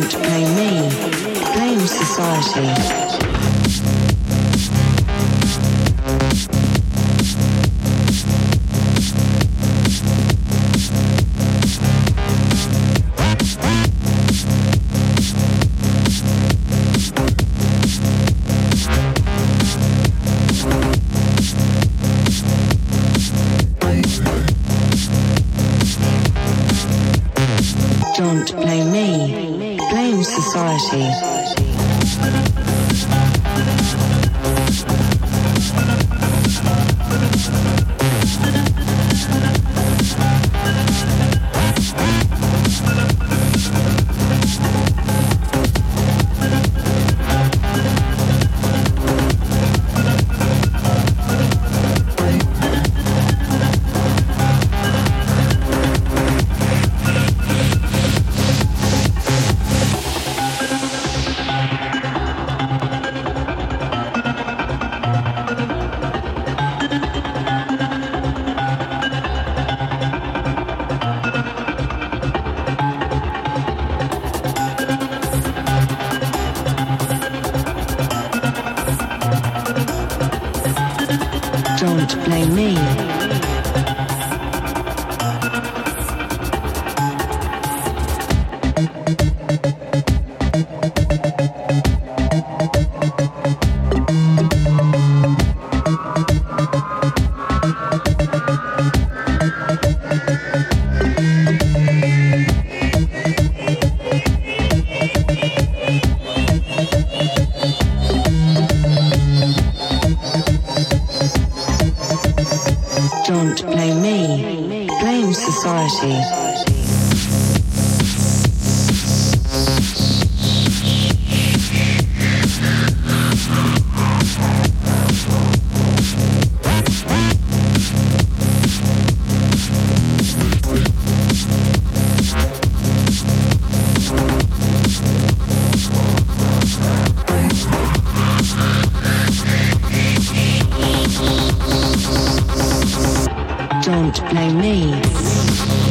don't blame me, blame society. Don't blame me.